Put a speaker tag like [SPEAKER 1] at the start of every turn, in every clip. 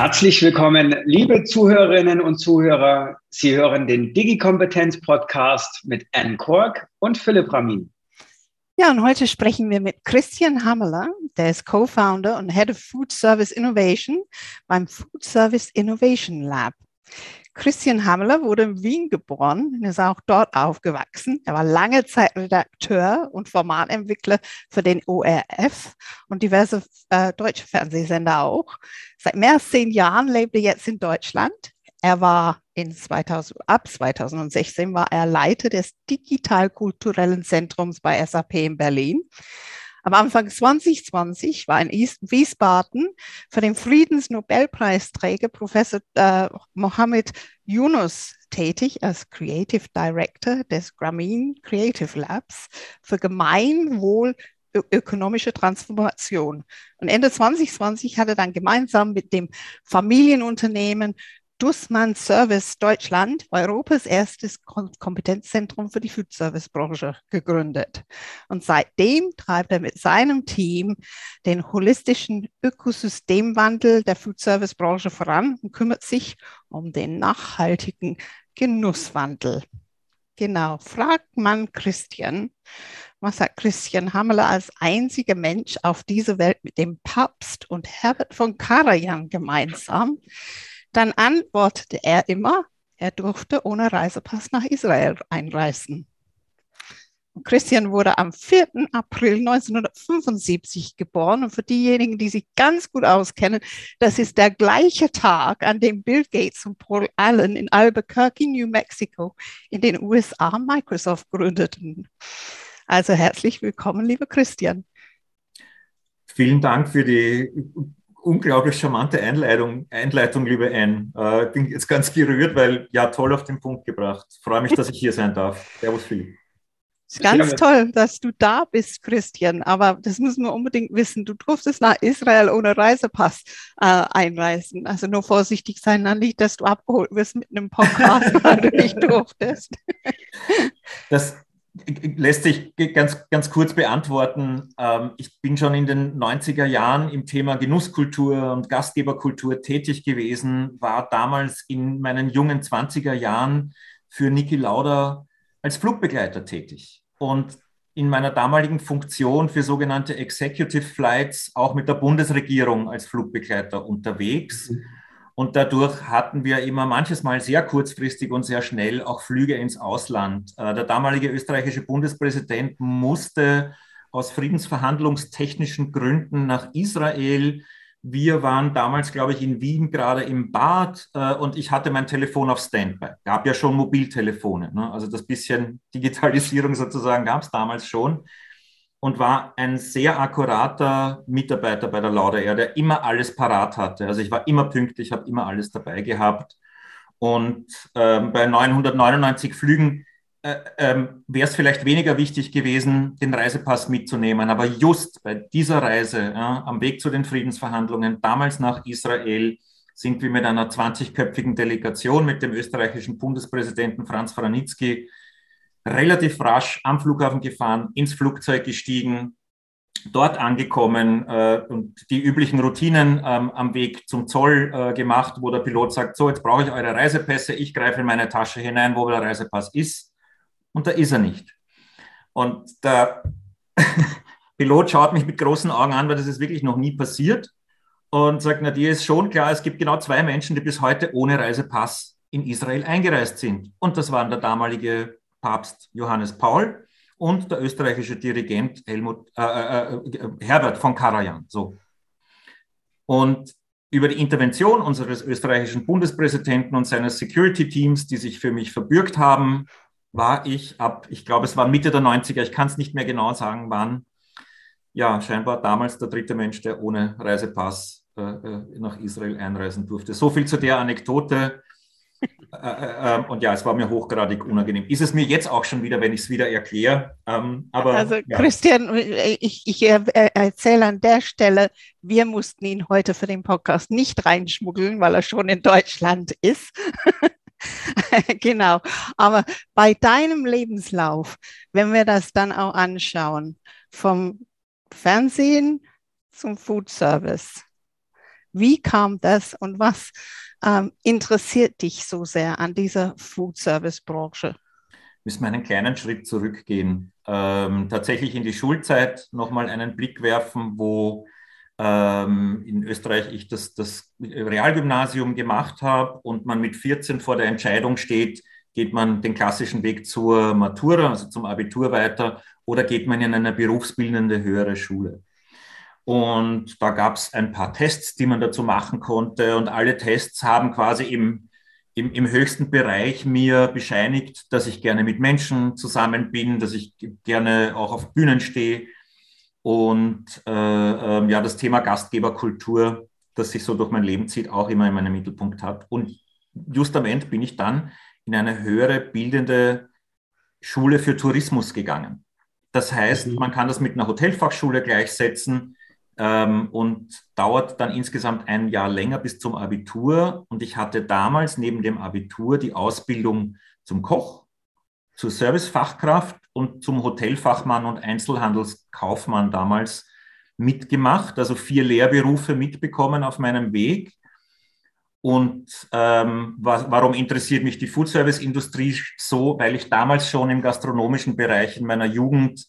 [SPEAKER 1] Herzlich willkommen, liebe Zuhörerinnen und Zuhörer. Sie hören den Digi-Kompetenz-Podcast mit Anne Kork und Philipp Ramin.
[SPEAKER 2] Ja, und heute sprechen wir mit Christian Hammeler, der ist Co-Founder und Head of Food Service Innovation beim Food Service Innovation Lab. Christian Hammeler wurde in Wien geboren und ist auch dort aufgewachsen. Er war lange Zeit Redakteur und Formatentwickler für den ORF und diverse äh, deutsche Fernsehsender auch. Seit mehr als zehn Jahren lebt er jetzt in Deutschland. Er war in 2000, ab 2016 war er Leiter des Digitalkulturellen Zentrums bei SAP in Berlin. Am Anfang 2020 war in Wiesbaden für den Friedensnobelpreisträger Professor äh, Mohammed Yunus tätig als Creative Director des Grameen Creative Labs für Gemeinwohl ökonomische Transformation. Und Ende 2020 hat er dann gemeinsam mit dem Familienunternehmen Dussmann Service Deutschland, Europas erstes Kompetenzzentrum für die Food Service Branche, gegründet. Und seitdem treibt er mit seinem Team den holistischen Ökosystemwandel der Food Service Branche voran und kümmert sich um den nachhaltigen Genusswandel. Genau, fragt man Christian, was hat Christian Hammeler als einziger Mensch auf dieser Welt mit dem Papst und Herbert von Karajan gemeinsam? Dann antwortete er immer, er durfte ohne Reisepass nach Israel einreisen. Christian wurde am 4. April 1975 geboren. Und für diejenigen, die sich ganz gut auskennen, das ist der gleiche Tag, an dem Bill Gates und Paul Allen in Albuquerque, New Mexico in den USA Microsoft gründeten. Also herzlich willkommen, lieber Christian.
[SPEAKER 3] Vielen Dank für die unglaublich charmante Einleitung, Einleitung liebe Anne. Äh, bin jetzt ganz gerührt, weil ja, toll auf den Punkt gebracht. Freue mich, dass ich hier sein darf. Servus, Philipp.
[SPEAKER 2] Ist ganz toll, dass du da bist, Christian. Aber das müssen wir unbedingt wissen. Du durftest nach Israel ohne Reisepass äh, einreisen. Also nur vorsichtig sein, dann nicht, dass du abgeholt wirst mit einem Podcast, weil du nicht durftest.
[SPEAKER 3] Das, lässt sich ganz, ganz kurz beantworten. Ähm, ich bin schon in den 90er Jahren im Thema Genusskultur und Gastgeberkultur tätig gewesen, war damals in meinen jungen 20er Jahren für Niki Lauda als Flugbegleiter tätig und in meiner damaligen Funktion für sogenannte Executive Flights auch mit der Bundesregierung als Flugbegleiter unterwegs. Mhm und dadurch hatten wir immer manches Mal sehr kurzfristig und sehr schnell auch Flüge ins Ausland. Äh, der damalige österreichische Bundespräsident musste aus friedensverhandlungstechnischen Gründen nach Israel. Wir waren damals, glaube ich, in Wien gerade im Bad äh, und ich hatte mein Telefon auf Standby. Gab ja schon Mobiltelefone. Ne? Also das bisschen Digitalisierung sozusagen gab es damals schon und war ein sehr akkurater Mitarbeiter bei der Lauda Air, der immer alles parat hatte. Also ich war immer pünktlich, habe immer alles dabei gehabt. Und ähm, bei 999 Flügen äh, ähm, wäre es vielleicht weniger wichtig gewesen, den Reisepass mitzunehmen. Aber just bei dieser Reise ja, am Weg zu den Friedensverhandlungen, damals nach Israel, sind wir mit einer 20-köpfigen Delegation mit dem österreichischen Bundespräsidenten Franz Franitzky relativ rasch am Flughafen gefahren, ins Flugzeug gestiegen, dort angekommen äh, und die üblichen Routinen ähm, am Weg zum Zoll äh, gemacht, wo der Pilot sagt, so, jetzt brauche ich eure Reisepässe, ich greife in meine Tasche hinein, wo der Reisepass ist. Und da ist er nicht. Und der Pilot schaut mich mit großen Augen an, weil das ist wirklich noch nie passiert und sagt, na, dir ist schon klar, es gibt genau zwei Menschen, die bis heute ohne Reisepass in Israel eingereist sind. Und das waren der damalige Papst Johannes Paul und der österreichische Dirigent Helmut, äh, äh, äh, Herbert von Karajan. So. Und über die Intervention unseres österreichischen Bundespräsidenten und seines Security-Teams, die sich für mich verbürgt haben, war ich ab, ich glaube, es war Mitte der 90er, ich kann es nicht mehr genau sagen, wann, ja, scheinbar damals der dritte Mensch, der ohne Reisepass äh, äh nach Israel einreisen durfte. So viel zu der Anekdote. Äh, äh, ähm, und ja, es war mir hochgradig unangenehm. Ist es mir jetzt auch schon wieder, wenn ich es wieder erkläre. Ähm, aber,
[SPEAKER 2] also
[SPEAKER 3] ja.
[SPEAKER 2] Christian, ich, ich erzähle an der Stelle, wir mussten ihn heute für den Podcast nicht reinschmuggeln, weil er schon in Deutschland ist. genau. Aber bei deinem Lebenslauf, wenn wir das dann auch anschauen, vom Fernsehen zum Food Service, Wie kam das und was ähm, interessiert dich so sehr an dieser Food Service Branche?
[SPEAKER 3] Müssen wir einen kleinen Schritt zurückgehen. Ähm, tatsächlich in die Schulzeit nochmal einen Blick werfen, wo ähm, in Österreich ich das, das Realgymnasium gemacht habe und man mit 14 vor der Entscheidung steht, geht man den klassischen Weg zur Matura, also zum Abitur weiter, oder geht man in eine berufsbildende höhere Schule. Und da gab es ein paar Tests, die man dazu machen konnte. Und alle Tests haben quasi im, im, im höchsten Bereich mir bescheinigt, dass ich gerne mit Menschen zusammen bin, dass ich gerne auch auf Bühnen stehe. Und äh, äh, ja, das Thema Gastgeberkultur, das sich so durch mein Leben zieht, auch immer in meinem Mittelpunkt hat. Und justament bin ich dann in eine höhere bildende Schule für Tourismus gegangen. Das heißt, mhm. man kann das mit einer Hotelfachschule gleichsetzen ähm, und dauert dann insgesamt ein Jahr länger bis zum Abitur. Und ich hatte damals neben dem Abitur die Ausbildung zum Koch, zur Servicefachkraft und zum Hotelfachmann und Einzelhandelskaufmann damals mitgemacht, also vier Lehrberufe mitbekommen auf meinem Weg. Und ähm, was, warum interessiert mich die Foodservice-Industrie so? Weil ich damals schon im gastronomischen Bereich in meiner Jugend,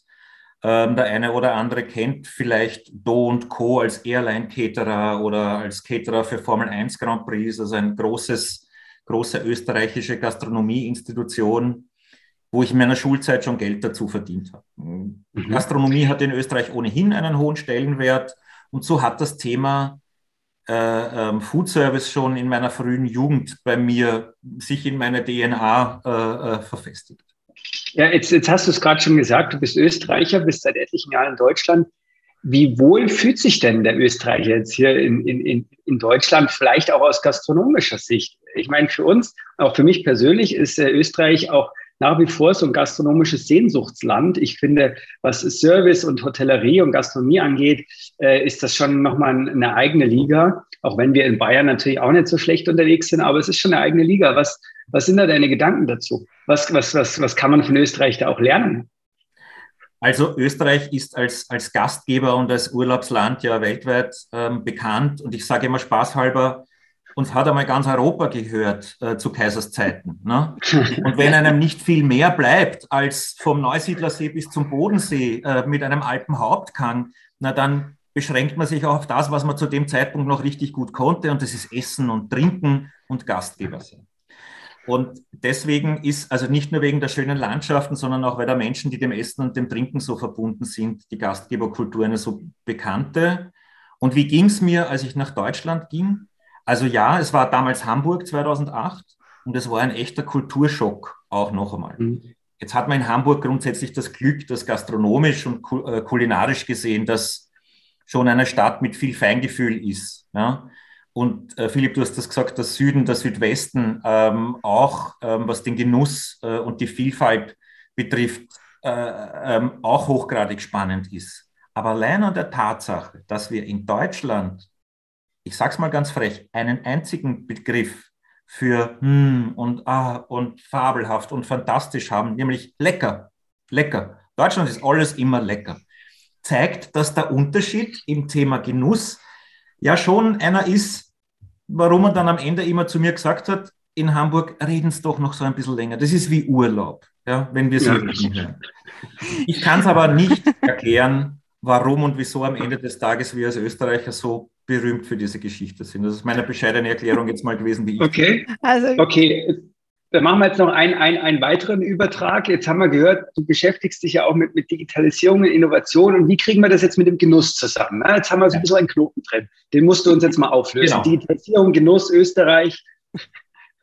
[SPEAKER 3] ähm, der eine oder andere kennt vielleicht Do und Co. als Airline-Caterer oder als Caterer für Formel 1 Grand Prix, also ein großes, große österreichische Gastronomie-Institution, wo ich in meiner Schulzeit schon Geld dazu verdient habe. Mhm. Gastronomie hat in Österreich ohnehin einen hohen Stellenwert und so hat das Thema äh, ähm, Food Service schon in meiner frühen Jugend bei mir sich in meine DNA äh, äh, verfestigt.
[SPEAKER 1] Ja, jetzt, jetzt hast du es gerade schon gesagt, du bist Österreicher, bist seit etlichen Jahren in Deutschland. Wie wohl fühlt sich denn der Österreicher jetzt hier in, in, in Deutschland, vielleicht auch aus gastronomischer Sicht? Ich meine, für uns, auch für mich persönlich, ist äh, Österreich auch nach wie vor so ein gastronomisches Sehnsuchtsland. Ich finde, was Service und Hotellerie und Gastronomie angeht, äh, ist das schon nochmal eine eigene Liga. Auch wenn wir in Bayern natürlich auch nicht so schlecht unterwegs sind, aber es ist schon eine eigene Liga. Was, was sind da deine Gedanken dazu? Was, was, was, was kann man von Österreich da auch lernen?
[SPEAKER 3] Also Österreich ist als, als Gastgeber und als Urlaubsland ja weltweit ähm, bekannt. Und ich sage immer spaßhalber, uns hat einmal ganz Europa gehört äh, zu Kaiserszeiten. Ne? Und wenn einem nicht viel mehr bleibt als vom Neusiedlersee bis zum Bodensee äh, mit einem Alpenhauptkang, na dann beschränkt man sich auch auf das, was man zu dem Zeitpunkt noch richtig gut konnte, und das ist Essen und Trinken und Gastgeber sein. Und deswegen ist, also nicht nur wegen der schönen Landschaften, sondern auch weil der Menschen, die dem Essen und dem Trinken so verbunden sind, die Gastgeberkultur eine so bekannte. Und wie ging es mir, als ich nach Deutschland ging? Also ja, es war damals Hamburg 2008 und es war ein echter Kulturschock auch noch einmal. Mhm. Jetzt hat man in Hamburg grundsätzlich das Glück, dass gastronomisch und äh, kulinarisch gesehen das schon eine Stadt mit viel Feingefühl ist. Ja? Und äh, Philipp, du hast das gesagt, der Süden, der Südwesten ähm, auch, ähm, was den Genuss äh, und die Vielfalt betrifft, äh, ähm, auch hochgradig spannend ist. Aber allein an der Tatsache, dass wir in Deutschland ich sage es mal ganz frech, einen einzigen Begriff für hm und ah und fabelhaft und fantastisch haben, nämlich lecker. Lecker. Deutschland ist alles immer lecker. Zeigt, dass der Unterschied im Thema Genuss ja schon einer ist, warum man dann am Ende immer zu mir gesagt hat, in Hamburg reden es doch noch so ein bisschen länger. Das ist wie Urlaub, ja, wenn wir es ja. hören. Ich kann es aber nicht erklären, warum und wieso am Ende des Tages wir als Österreicher so berühmt für diese Geschichte sind. Das ist meine bescheidene Erklärung jetzt mal gewesen, wie ich.
[SPEAKER 1] Okay. Also, okay. Dann machen wir jetzt noch einen, einen, einen weiteren Übertrag. Jetzt haben wir gehört, du beschäftigst dich ja auch mit, mit Digitalisierung und Innovation. Und wie kriegen wir das jetzt mit dem Genuss zusammen? Jetzt haben wir so ein bisschen einen Knoten drin. Den musst du uns jetzt mal auflösen. Genau. Digitalisierung, Genuss, Österreich.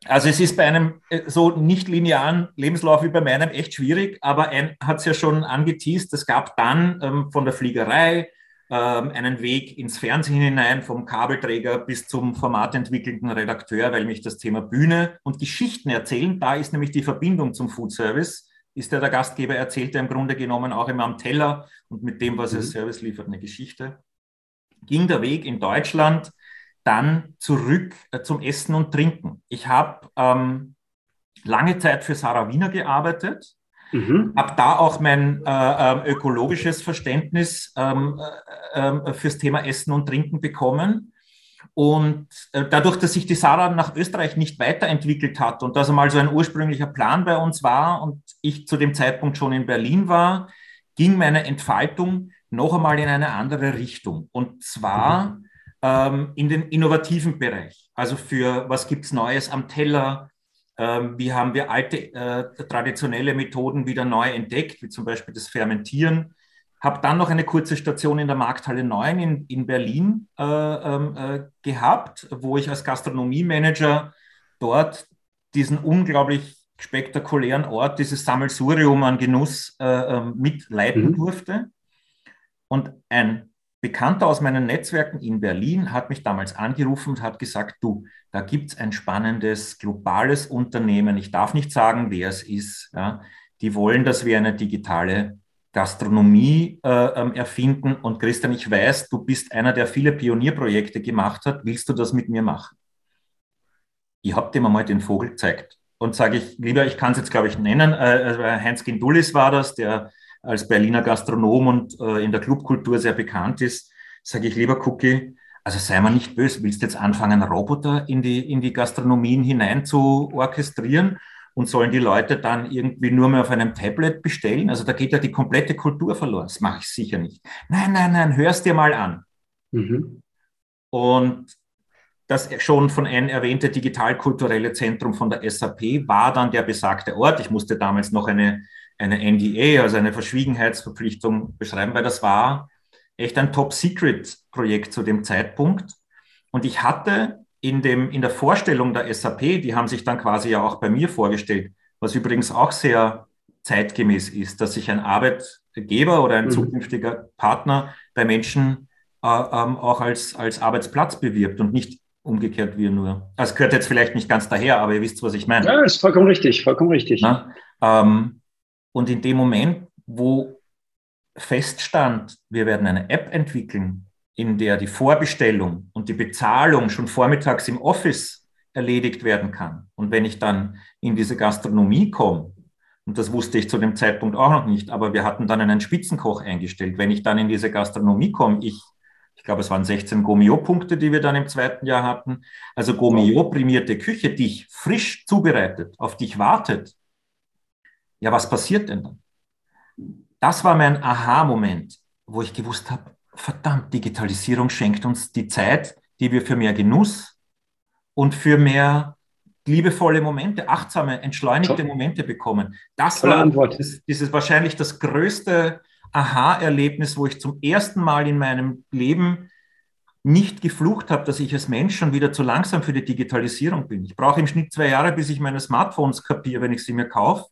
[SPEAKER 3] Also es ist bei einem äh, so nicht linearen Lebenslauf wie bei meinem echt schwierig, aber ein hat es ja schon angeteased. Es gab dann ähm, von der Fliegerei einen Weg ins Fernsehen hinein, vom Kabelträger bis zum formatentwickelnden Redakteur, weil mich das Thema Bühne und Geschichten erzählen, da ist nämlich die Verbindung zum Food Service, ist ja der Gastgeber erzählt ja im Grunde genommen auch immer am Teller und mit dem, was er mhm. Service liefert, eine Geschichte. Ging der Weg in Deutschland dann zurück äh, zum Essen und Trinken. Ich habe ähm, lange Zeit für Sarah Wiener gearbeitet, Mhm. Habe da auch mein äh, ähm, ökologisches Verständnis ähm, äh, äh, fürs Thema Essen und Trinken bekommen. Und äh, dadurch, dass sich die Sarah nach Österreich nicht weiterentwickelt hat und das einmal so ein ursprünglicher Plan bei uns war und ich zu dem Zeitpunkt schon in Berlin war, ging meine Entfaltung noch einmal in eine andere Richtung. Und zwar mhm. ähm, in den innovativen Bereich. Also für was gibt es Neues am Teller? Ähm, wie haben wir alte äh, traditionelle Methoden wieder neu entdeckt, wie zum Beispiel das Fermentieren? Habe dann noch eine kurze Station in der Markthalle 9 in, in Berlin äh, ähm, äh, gehabt, wo ich als Gastronomiemanager dort diesen unglaublich spektakulären Ort, dieses Sammelsurium an Genuss äh, ähm, mitleiten mhm. durfte. Und ein Bekannter aus meinen Netzwerken in Berlin hat mich damals angerufen und hat gesagt, du, da gibt es ein spannendes globales Unternehmen, ich darf nicht sagen, wer es ist, ja, die wollen, dass wir eine digitale Gastronomie äh, ähm, erfinden. Und Christian, ich weiß, du bist einer, der viele Pionierprojekte gemacht hat. Willst du das mit mir machen? Ich habe dir mal den Vogel gezeigt. Und sage ich, lieber, ich kann es jetzt, glaube ich, nennen, äh, äh, Heinz Gindulis war das, der als Berliner Gastronom und äh, in der Clubkultur sehr bekannt ist. Sage ich, lieber Cookie, also sei mal nicht böse, willst du jetzt anfangen, Roboter in die, in die Gastronomien hinein zu orchestrieren? und sollen die Leute dann irgendwie nur mehr auf einem Tablet bestellen? Also da geht ja die komplette Kultur verloren. Das mache ich sicher nicht. Nein, nein, nein, hörst dir mal an. Mhm. Und das schon von N erwähnte digitalkulturelle Zentrum von der SAP war dann der besagte Ort. Ich musste damals noch eine, eine NDA, also eine Verschwiegenheitsverpflichtung beschreiben, weil das war echt ein Top-Secret-Projekt zu dem Zeitpunkt. Und ich hatte in, dem, in der Vorstellung der SAP, die haben sich dann quasi ja auch bei mir vorgestellt, was übrigens auch sehr zeitgemäß ist, dass sich ein Arbeitgeber oder ein mhm. zukünftiger Partner bei Menschen äh, ähm, auch als, als Arbeitsplatz bewirbt und nicht umgekehrt wir nur. Das gehört jetzt vielleicht nicht ganz daher, aber ihr wisst, was ich meine.
[SPEAKER 1] Ja, ist vollkommen richtig, vollkommen richtig.
[SPEAKER 3] Ähm, und in dem Moment, wo feststand, wir werden eine App entwickeln, in der die Vorbestellung und die Bezahlung schon vormittags im Office erledigt werden kann. Und wenn ich dann in diese Gastronomie komme, und das wusste ich zu dem Zeitpunkt auch noch nicht, aber wir hatten dann einen Spitzenkoch eingestellt. Wenn ich dann in diese Gastronomie komme, ich, ich glaube, es waren 16 Gomio-Punkte, die wir dann im zweiten Jahr hatten. Also Gomio-prämierte Küche, dich frisch zubereitet, auf dich wartet. Ja, was passiert denn dann? Das war mein Aha-Moment, wo ich gewusst habe, verdammt, Digitalisierung schenkt uns die Zeit, die wir für mehr Genuss und für mehr liebevolle Momente, achtsame, entschleunigte Momente bekommen. Das Tolle war Antwort. Das, dieses wahrscheinlich das größte Aha-Erlebnis, wo ich zum ersten Mal in meinem Leben nicht geflucht habe, dass ich als Mensch schon wieder zu langsam für die Digitalisierung bin. Ich brauche im Schnitt zwei Jahre, bis ich meine Smartphones kapiere, wenn ich sie mir kaufe.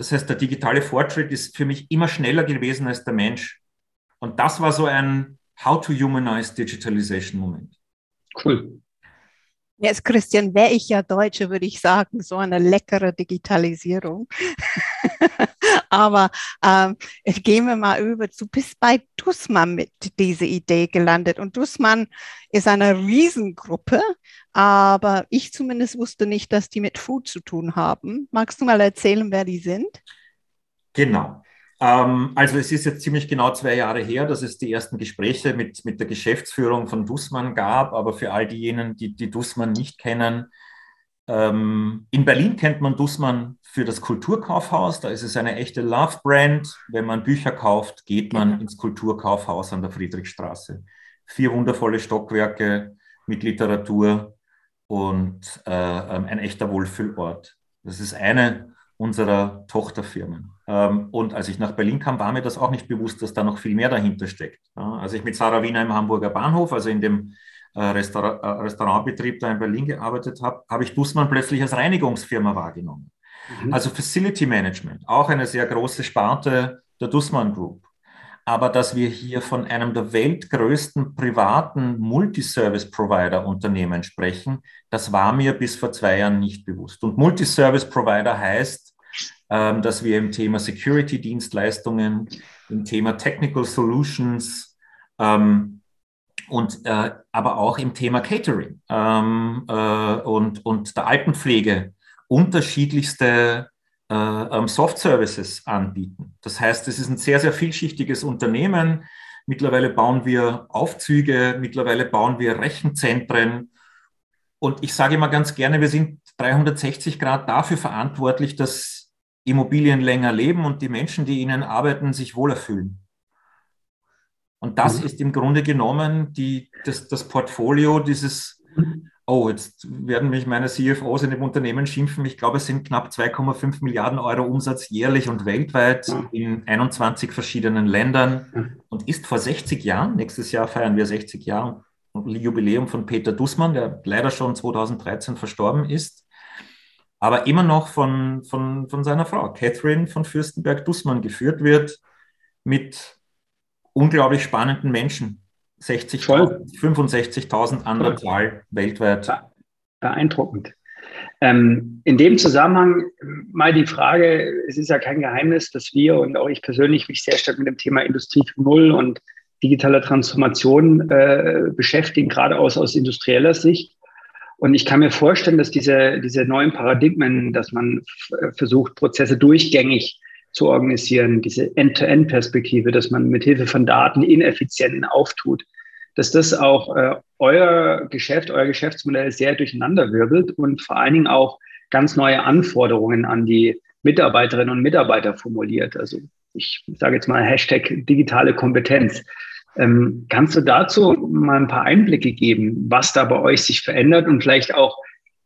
[SPEAKER 3] Das heißt, der digitale Fortschritt ist für mich immer schneller gewesen als der Mensch. Und das war so ein How to Humanize Digitalization Moment.
[SPEAKER 2] Cool. Jetzt, Christian, wäre ich ja Deutsche, würde ich sagen, so eine leckere Digitalisierung. Aber ähm, gehen wir mal über. Du bist bei Dussmann mit dieser Idee gelandet. Und Dussmann ist eine Riesengruppe, aber ich zumindest wusste nicht, dass die mit Food zu tun haben. Magst du mal erzählen, wer die sind?
[SPEAKER 3] Genau. Ähm, also es ist jetzt ziemlich genau zwei Jahre her, dass es die ersten Gespräche mit, mit der Geschäftsführung von Dussmann gab. Aber für all diejenigen, die, die Dussmann nicht kennen, ähm, in Berlin kennt man Dussmann für das Kulturkaufhaus. Da ist es eine echte Love-Brand. Wenn man Bücher kauft, geht man genau. ins Kulturkaufhaus an der Friedrichstraße. Vier wundervolle Stockwerke mit Literatur und äh, ein echter Wohlfühlort. Das ist eine unserer Tochterfirmen. Ähm, und als ich nach Berlin kam, war mir das auch nicht bewusst, dass da noch viel mehr dahinter steckt. Als ich mit Sarah Wiener im Hamburger Bahnhof, also in dem äh, Restaurant, äh, Restaurantbetrieb da in Berlin gearbeitet habe, habe ich Dussmann plötzlich als Reinigungsfirma wahrgenommen. Mhm. Also Facility Management, auch eine sehr große Sparte der Dussmann Group. Aber dass wir hier von einem der weltgrößten privaten Multiservice-Provider-Unternehmen sprechen, das war mir bis vor zwei Jahren nicht bewusst. Und Multiservice-Provider heißt, ähm, dass wir im Thema Security-Dienstleistungen, im Thema Technical Solutions ähm, und äh, aber auch im Thema Catering ähm, äh, und, und der Altenpflege unterschiedlichste äh, ähm, Soft Services anbieten. Das heißt, es ist ein sehr, sehr vielschichtiges Unternehmen Mittlerweile bauen wir Aufzüge, mittlerweile bauen wir Rechenzentren. Und ich sage immer ganz gerne, wir sind 360 Grad dafür verantwortlich, dass Immobilien länger leben und die Menschen, die ihnen arbeiten, sich wohler fühlen. Und das mhm. ist im Grunde genommen die, das, das Portfolio dieses, oh, jetzt werden mich meine CFOs in dem Unternehmen schimpfen. Ich glaube, es sind knapp 2,5 Milliarden Euro Umsatz jährlich und weltweit in 21 verschiedenen Ländern und ist vor 60 Jahren, nächstes Jahr feiern wir 60 Jahre Jubiläum von Peter Dussmann, der leider schon 2013 verstorben ist, aber immer noch von, von, von seiner Frau, Catherine von Fürstenberg-Dussmann, geführt wird mit unglaublich spannenden Menschen. 60, 65.000 an der Zahl weltweit.
[SPEAKER 1] Beeindruckend. Ähm, in dem Zusammenhang mal die Frage, es ist ja kein Geheimnis, dass wir und auch ich persönlich mich sehr stark mit dem Thema Industrie 4.0 und digitaler Transformation äh, beschäftigen, gerade aus, aus industrieller Sicht. Und ich kann mir vorstellen, dass diese, diese neuen Paradigmen, dass man versucht, Prozesse durchgängig zu organisieren, diese End-to-End-Perspektive, dass man mit Hilfe von Daten Ineffizienten auftut, dass das auch äh, euer Geschäft, euer Geschäftsmodell sehr durcheinanderwirbelt und vor allen Dingen auch ganz neue Anforderungen an die Mitarbeiterinnen und Mitarbeiter formuliert. Also ich sage jetzt mal Hashtag digitale Kompetenz. Ähm, kannst du dazu mal ein paar Einblicke geben, was da bei euch sich verändert und vielleicht auch,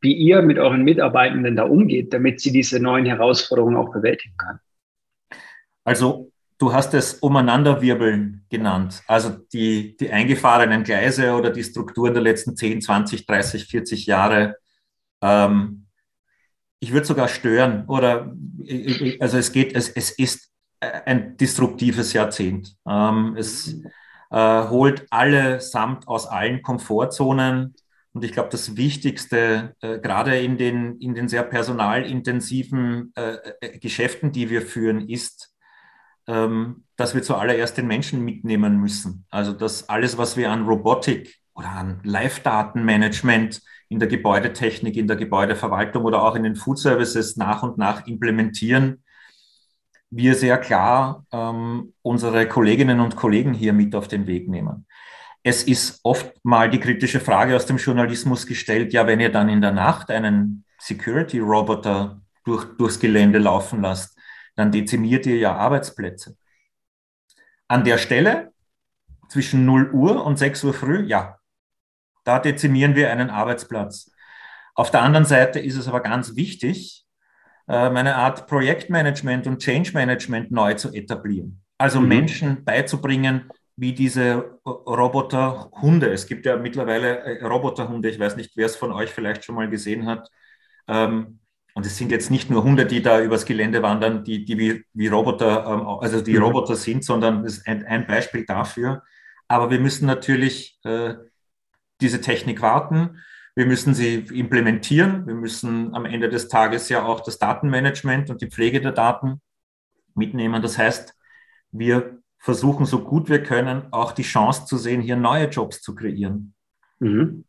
[SPEAKER 1] wie ihr mit euren Mitarbeitenden da umgeht, damit sie diese neuen Herausforderungen auch bewältigen können?
[SPEAKER 3] Also du hast es Umeinanderwirbeln genannt, also die, die eingefahrenen Gleise oder die Strukturen der letzten 10, 20, 30, 40 Jahre. Ähm, ich würde sogar stören oder also es geht, es, es ist ein disruptives Jahrzehnt. Ähm, es äh, holt alle samt aus allen Komfortzonen. Und ich glaube, das Wichtigste, äh, gerade in den, in den sehr personalintensiven äh, äh Geschäften, die wir führen, ist, ähm, dass wir zuallererst den Menschen mitnehmen müssen. Also dass alles, was wir an Robotik oder an Live-Datenmanagement in der Gebäudetechnik, in der Gebäudeverwaltung oder auch in den Food Services nach und nach implementieren, wir sehr klar ähm, unsere Kolleginnen und Kollegen hier mit auf den Weg nehmen. Es ist oft mal die kritische Frage aus dem Journalismus gestellt, ja, wenn ihr dann in der Nacht einen Security-Roboter durch, durchs Gelände laufen lasst, dann dezimiert ihr ja Arbeitsplätze. An der Stelle zwischen 0 Uhr und 6 Uhr früh, ja, da dezimieren wir einen Arbeitsplatz. Auf der anderen Seite ist es aber ganz wichtig, eine Art Projektmanagement und Change Management neu zu etablieren. Also mhm. Menschen beizubringen, wie diese Roboterhunde, es gibt ja mittlerweile äh, Roboterhunde, ich weiß nicht, wer es von euch vielleicht schon mal gesehen hat, ähm, und es sind jetzt nicht nur Hunde, die da übers Gelände wandern, die, die wie, wie Roboter, ähm, also die mhm. Roboter sind, sondern es ist ein, ein, Beispiel dafür. Aber wir müssen natürlich äh, diese Technik warten. Wir müssen sie implementieren. Wir müssen am Ende des Tages ja auch das Datenmanagement und die Pflege der Daten mitnehmen. Das heißt, wir versuchen so gut wir können auch die Chance zu sehen, hier neue Jobs zu kreieren. Mhm.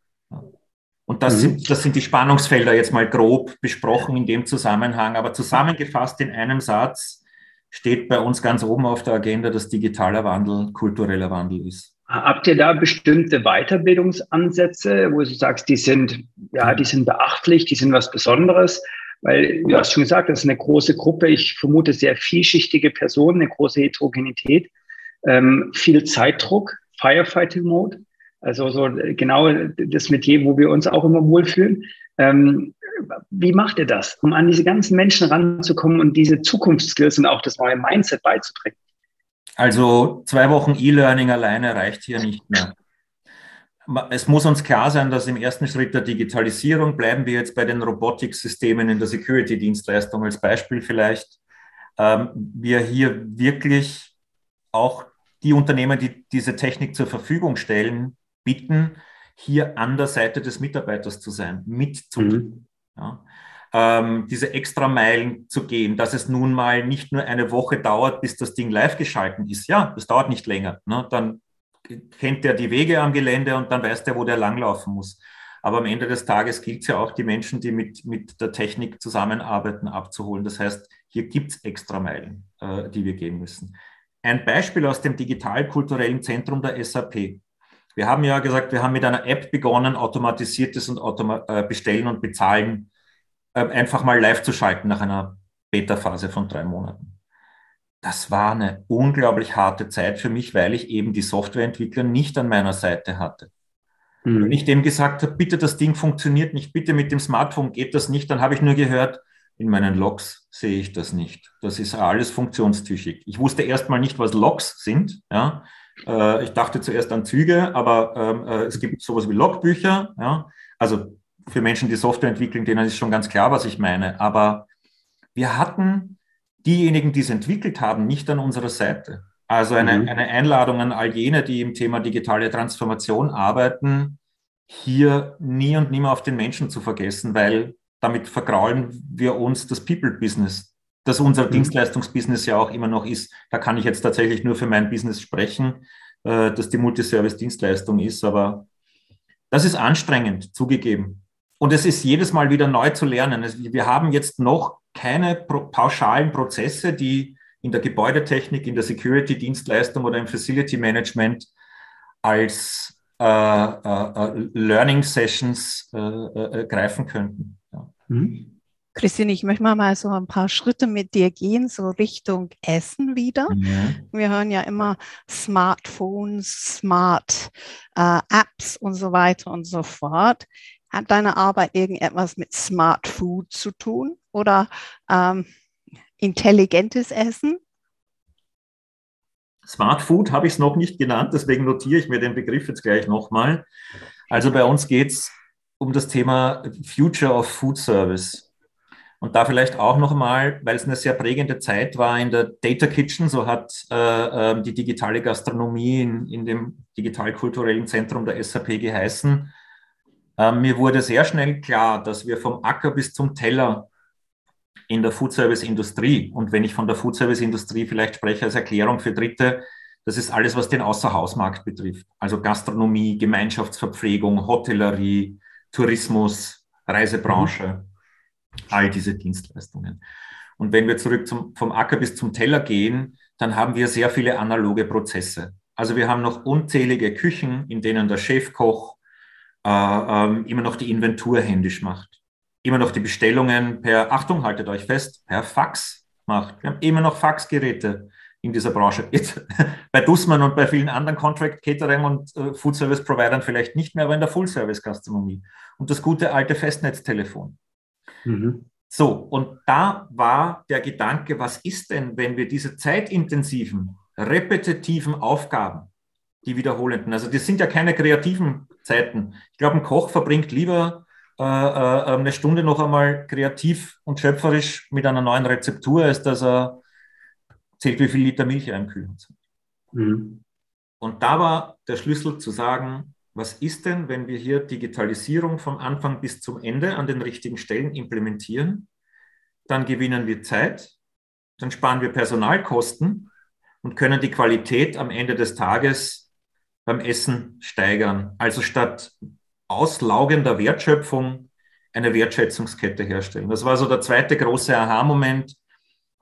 [SPEAKER 3] Und das, mhm. sind, das sind die Spannungsfelder jetzt mal grob besprochen in dem Zusammenhang. Aber zusammengefasst in einem Satz steht bei uns ganz oben auf der Agenda, dass digitaler Wandel kultureller Wandel ist.
[SPEAKER 1] Habt ihr da bestimmte Weiterbildungsansätze, wo du sagst, die sind, ja, die sind beachtlich, die sind was Besonderes? Weil du hast schon gesagt, das ist eine große Gruppe. Ich vermute sehr vielschichtige Personen, eine große Heterogenität, ähm, viel Zeitdruck, Firefighting Mode. Also so genau das Metier, wo wir uns auch immer wohlfühlen. Ähm, wie macht ihr das, um an diese ganzen Menschen ranzukommen und diese Zukunftsskills und auch das neue Mindset beizubringen?
[SPEAKER 3] Also zwei Wochen E-Learning alleine reicht hier nicht mehr. Es muss uns klar sein, dass im ersten Schritt der Digitalisierung bleiben wir jetzt bei den Robotiksystemen in der Security-Dienstleistung als Beispiel vielleicht. Ähm, wir hier wirklich auch die Unternehmen, die diese Technik zur Verfügung stellen, bitten, hier an der Seite des Mitarbeiters zu sein, mitzutun. Mhm. Ja. Ähm, diese extra Meilen zu gehen, dass es nun mal nicht nur eine Woche dauert, bis das Ding live geschalten ist. Ja, das dauert nicht länger. Ne? Dann kennt der die Wege am Gelände und dann weiß der, wo der langlaufen muss. Aber am Ende des Tages gilt es ja auch, die Menschen, die mit, mit der Technik zusammenarbeiten, abzuholen. Das heißt, hier gibt es extra Meilen, äh, die wir gehen müssen. ein Beispiel aus dem digital-kulturellen Zentrum der SAP. Wir haben ja gesagt, wir haben mit einer App begonnen, automatisiertes und Automa äh, Bestellen und Bezahlen einfach mal live zu schalten nach einer Beta-Phase von drei Monaten. Das war eine unglaublich harte Zeit für mich, weil ich eben die Softwareentwickler nicht an meiner Seite hatte. Mhm. Wenn ich dem gesagt habe, bitte das Ding funktioniert nicht, bitte mit dem Smartphone geht das nicht, dann habe ich nur gehört, in meinen Logs sehe ich das nicht. Das ist alles funktionstüchig. Ich wusste erstmal nicht, was Logs sind. Ja. Äh, ich dachte zuerst an Züge, aber ähm, äh, es gibt sowas wie Logbücher. Ja. Also für Menschen, die Software entwickeln, denen ist schon ganz klar, was ich meine. Aber wir hatten diejenigen, die es entwickelt haben, nicht an unserer Seite. Also eine, mhm. eine Einladung an all jene, die im Thema digitale Transformation arbeiten, hier nie und nimmer auf den Menschen zu vergessen, weil damit vergraulen wir uns das People-Business, das unser mhm. Dienstleistungsbusiness ja auch immer noch ist. Da kann ich jetzt tatsächlich nur für mein Business sprechen, äh, dass die Multiservice-Dienstleistung ist, aber das ist anstrengend, zugegeben. Und es ist jedes Mal wieder neu zu lernen. Wir haben jetzt noch keine pauschalen Prozesse, die in der Gebäudetechnik, in der Security-Dienstleistung oder im Facility-Management als äh, äh, äh Learning Sessions äh, äh, greifen könnten. Ja.
[SPEAKER 2] Mhm. Christine, ich möchte mal, mal so ein paar Schritte mit dir gehen, so Richtung Essen wieder. Ja. Wir hören ja immer Smartphones, Smart äh, Apps und so weiter und so fort. Hat deine Arbeit irgendetwas mit Smart Food zu tun oder ähm, intelligentes Essen?
[SPEAKER 3] Smart Food habe ich es noch nicht genannt, deswegen notiere ich mir den Begriff jetzt gleich nochmal. Also bei uns geht es um das Thema Future of Food Service. Und da vielleicht auch nochmal, weil es eine sehr prägende Zeit war in der Data Kitchen, so hat äh, ähm, die digitale Gastronomie in, in dem digital-kulturellen Zentrum der SAP geheißen. Ähm, mir wurde sehr schnell klar, dass wir vom Acker bis zum Teller in der Foodservice-Industrie, und wenn ich von der Foodservice-Industrie vielleicht spreche als Erklärung für Dritte, das ist alles, was den Außerhausmarkt betrifft. Also Gastronomie, Gemeinschaftsverpflegung, Hotellerie, Tourismus, Reisebranche, all diese Dienstleistungen. Und wenn wir zurück zum, vom Acker bis zum Teller gehen, dann haben wir sehr viele analoge Prozesse. Also wir haben noch unzählige Küchen, in denen der Chefkoch immer noch die Inventur händisch macht, immer noch die Bestellungen per, Achtung, haltet euch fest, per Fax macht. Wir haben immer noch Faxgeräte in dieser Branche. Jetzt, bei Dussmann und bei vielen anderen Contract Catering und äh, Food Service Providern vielleicht nicht mehr, aber in der Full Service Gastronomie. Und das gute alte Festnetztelefon. Mhm. So, und da war der Gedanke, was ist denn, wenn wir diese zeitintensiven, repetitiven Aufgaben, die wiederholenden. Also das sind ja keine kreativen Zeiten. Ich glaube, ein Koch verbringt lieber äh, äh, eine Stunde noch einmal kreativ und schöpferisch mit einer neuen Rezeptur, als dass er zählt, wie viel Liter Milch er im Kühlschrank hat. Mhm. Und da war der Schlüssel zu sagen, was ist denn, wenn wir hier Digitalisierung vom Anfang bis zum Ende an den richtigen Stellen implementieren? Dann gewinnen wir Zeit, dann sparen wir Personalkosten und können die Qualität am Ende des Tages beim Essen steigern. Also statt auslaugender Wertschöpfung eine Wertschätzungskette herstellen. Das war so der zweite große Aha-Moment,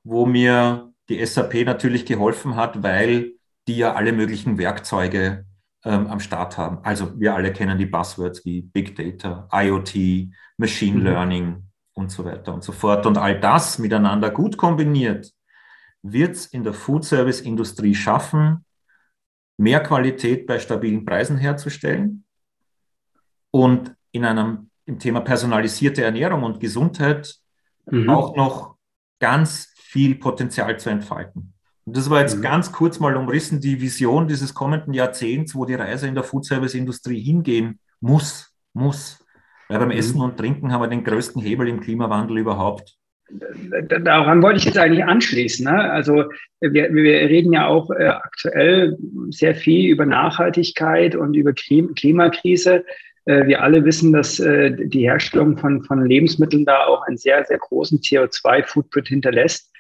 [SPEAKER 3] wo mir die SAP natürlich geholfen hat, weil die ja alle möglichen Werkzeuge ähm, am Start haben. Also wir alle kennen die Buzzwords wie Big Data, IoT, Machine mhm. Learning und so weiter und so fort. Und all das miteinander gut kombiniert wird es in der Food Service Industrie schaffen, mehr Qualität bei stabilen Preisen herzustellen und in einem im Thema personalisierte Ernährung und Gesundheit mhm. auch noch ganz viel Potenzial zu entfalten. Und das war jetzt mhm. ganz kurz mal umrissen die Vision dieses kommenden Jahrzehnts, wo die Reise in der Foodservice-Industrie hingehen muss, muss. Weil beim mhm. Essen und Trinken haben wir den größten Hebel im Klimawandel überhaupt
[SPEAKER 1] daran wollte ich jetzt eigentlich anschließen. Ne? Also wir, wir reden ja auch äh, aktuell sehr viel über Nachhaltigkeit und über Klimakrise. Äh, wir alle wissen, dass äh, die Herstellung von, von Lebensmitteln da auch einen sehr, sehr großen CO2-Footprint hinterlässt.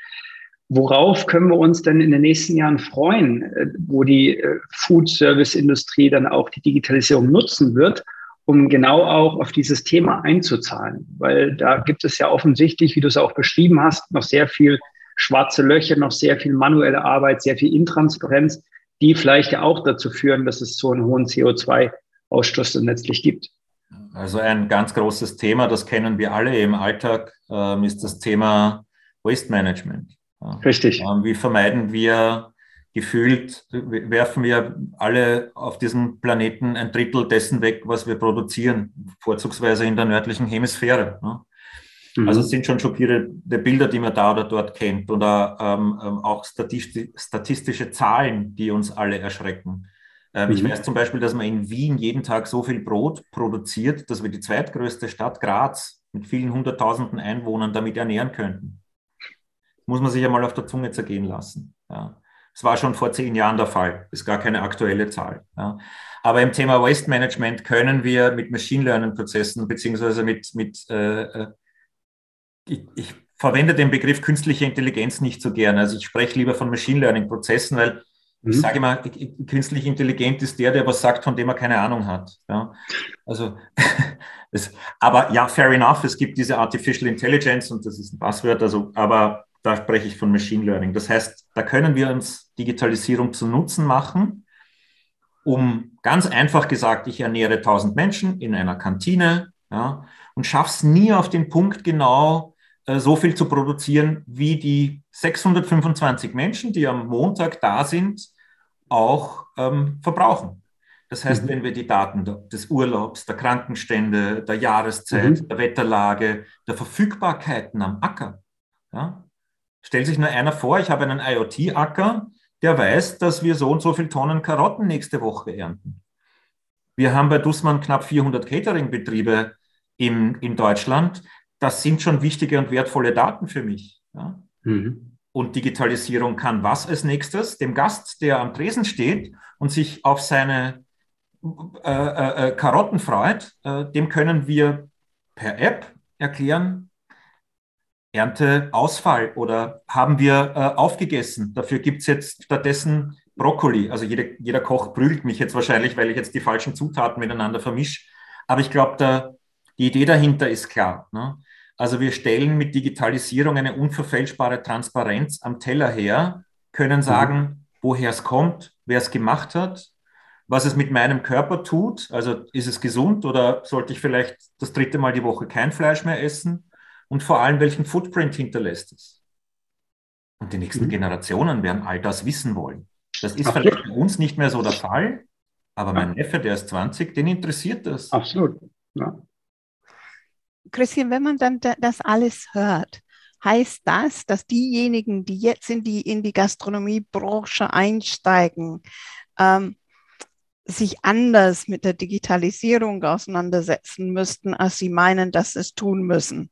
[SPEAKER 1] Worauf können wir uns denn in den nächsten Jahren freuen, äh, wo die äh, Food-Service-Industrie dann auch die Digitalisierung nutzen wird? Um genau auch auf dieses Thema einzuzahlen. Weil da gibt es ja offensichtlich, wie du es auch beschrieben hast, noch sehr viel schwarze Löcher, noch sehr viel manuelle Arbeit, sehr viel Intransparenz, die vielleicht auch dazu führen, dass es so einen hohen CO2-Ausstoß dann letztlich gibt.
[SPEAKER 3] Also ein ganz großes Thema, das kennen wir alle im Alltag, ähm, ist das Thema Waste Management.
[SPEAKER 1] Richtig.
[SPEAKER 3] Ähm, wie vermeiden wir gefühlt, werfen wir alle auf diesem Planeten ein Drittel dessen weg, was wir produzieren, vorzugsweise in der nördlichen Hemisphäre. Ne? Mhm. Also es sind schon schockierende Bilder, die man da oder dort kennt oder ähm, ähm auch statistische Zahlen, die uns alle erschrecken. Ähm, mhm. Ich weiß zum Beispiel, dass man in Wien jeden Tag so viel Brot produziert, dass wir die zweitgrößte Stadt Graz mit vielen hunderttausenden Einwohnern damit ernähren könnten. Muss man sich einmal auf der Zunge zergehen lassen. Ja. Das war schon vor zehn Jahren der Fall. Das ist gar keine aktuelle Zahl. Ja. Aber im Thema Waste Management können wir mit Machine Learning Prozessen beziehungsweise mit, mit äh, äh, ich, ich, verwende den Begriff künstliche Intelligenz nicht so gerne. Also ich spreche lieber von Machine Learning Prozessen, weil mhm. ich sage immer, künstlich intelligent ist der, der was sagt, von dem er keine Ahnung hat. Ja. Also, es, aber ja, fair enough, es gibt diese Artificial Intelligence und das ist ein Passwort, also, aber da spreche ich von Machine Learning. Das heißt, da können wir uns Digitalisierung zu Nutzen machen, um ganz einfach gesagt, ich ernähre 1000 Menschen in einer Kantine ja, und schaffe es nie auf den Punkt genau, äh, so viel zu produzieren, wie die 625 Menschen, die am Montag da sind, auch ähm, verbrauchen. Das heißt, mhm. wenn wir die Daten des Urlaubs, der Krankenstände, der Jahreszeit, mhm. der Wetterlage, der Verfügbarkeiten am Acker, ja, Stellt sich nur einer vor, ich habe einen IoT-Acker, der weiß, dass wir so und so viel Tonnen Karotten nächste Woche ernten. Wir haben bei Dussmann knapp 400 Catering-Betriebe in, in Deutschland. Das sind schon wichtige und wertvolle Daten für mich. Ja? Mhm. Und Digitalisierung kann was als nächstes? Dem Gast, der am Tresen steht und sich auf seine äh, äh, äh Karotten freut, äh, dem können wir per App erklären, Ernteausfall oder haben wir äh, aufgegessen? Dafür gibt es jetzt stattdessen Brokkoli. Also jeder, jeder Koch prügelt mich jetzt wahrscheinlich, weil ich jetzt die falschen Zutaten miteinander vermische. Aber ich glaube, die Idee dahinter ist klar. Ne? Also wir stellen mit Digitalisierung eine unverfälschbare Transparenz am Teller her, können mhm. sagen, woher es kommt, wer es gemacht hat, was es mit meinem Körper tut. Also ist es gesund oder sollte ich vielleicht das dritte Mal die Woche kein Fleisch mehr essen? Und vor allem, welchen Footprint hinterlässt es. Und die nächsten mhm. Generationen werden all das wissen wollen. Das ist Absolut. vielleicht bei uns nicht mehr so der Fall, aber mein Neffe, der ist 20, den interessiert das.
[SPEAKER 1] Absolut. Ja.
[SPEAKER 2] Christian, wenn man dann das alles hört, heißt das, dass diejenigen, die jetzt in die, in die Gastronomiebranche einsteigen, ähm, sich anders mit der Digitalisierung auseinandersetzen müssten, als sie meinen, dass sie es tun müssen?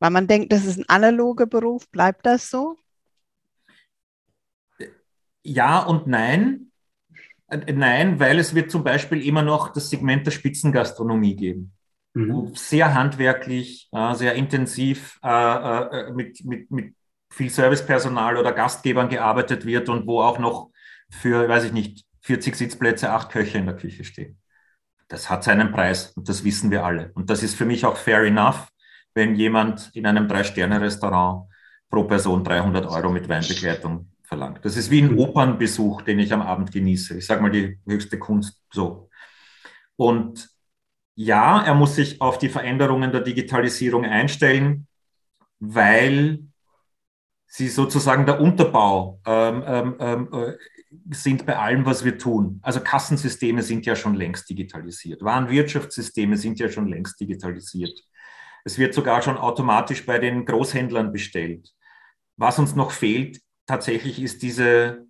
[SPEAKER 2] Weil man denkt, das ist ein analoger Beruf. Bleibt das so?
[SPEAKER 3] Ja und nein. Äh, nein, weil es wird zum Beispiel immer noch das Segment der Spitzengastronomie geben. Mhm. Sehr handwerklich, sehr intensiv äh, äh, mit, mit, mit viel Servicepersonal oder Gastgebern gearbeitet wird und wo auch noch für, weiß ich nicht, 40 Sitzplätze, acht Köche in der Küche stehen. Das hat seinen Preis und das wissen wir alle. Und das ist für mich auch fair enough wenn jemand in einem Drei-Sterne-Restaurant pro Person 300 Euro mit Weinbegleitung verlangt. Das ist wie ein Opernbesuch, den ich am Abend genieße. Ich sage mal die höchste Kunst so. Und ja, er muss sich auf die Veränderungen der Digitalisierung einstellen, weil sie sozusagen der Unterbau ähm, ähm, ähm äh, sind bei allem, was wir tun. Also Kassensysteme sind ja schon längst digitalisiert. Warenwirtschaftssysteme sind ja schon längst digitalisiert. Es wird sogar schon automatisch bei den Großhändlern bestellt. Was uns noch fehlt, tatsächlich ist diese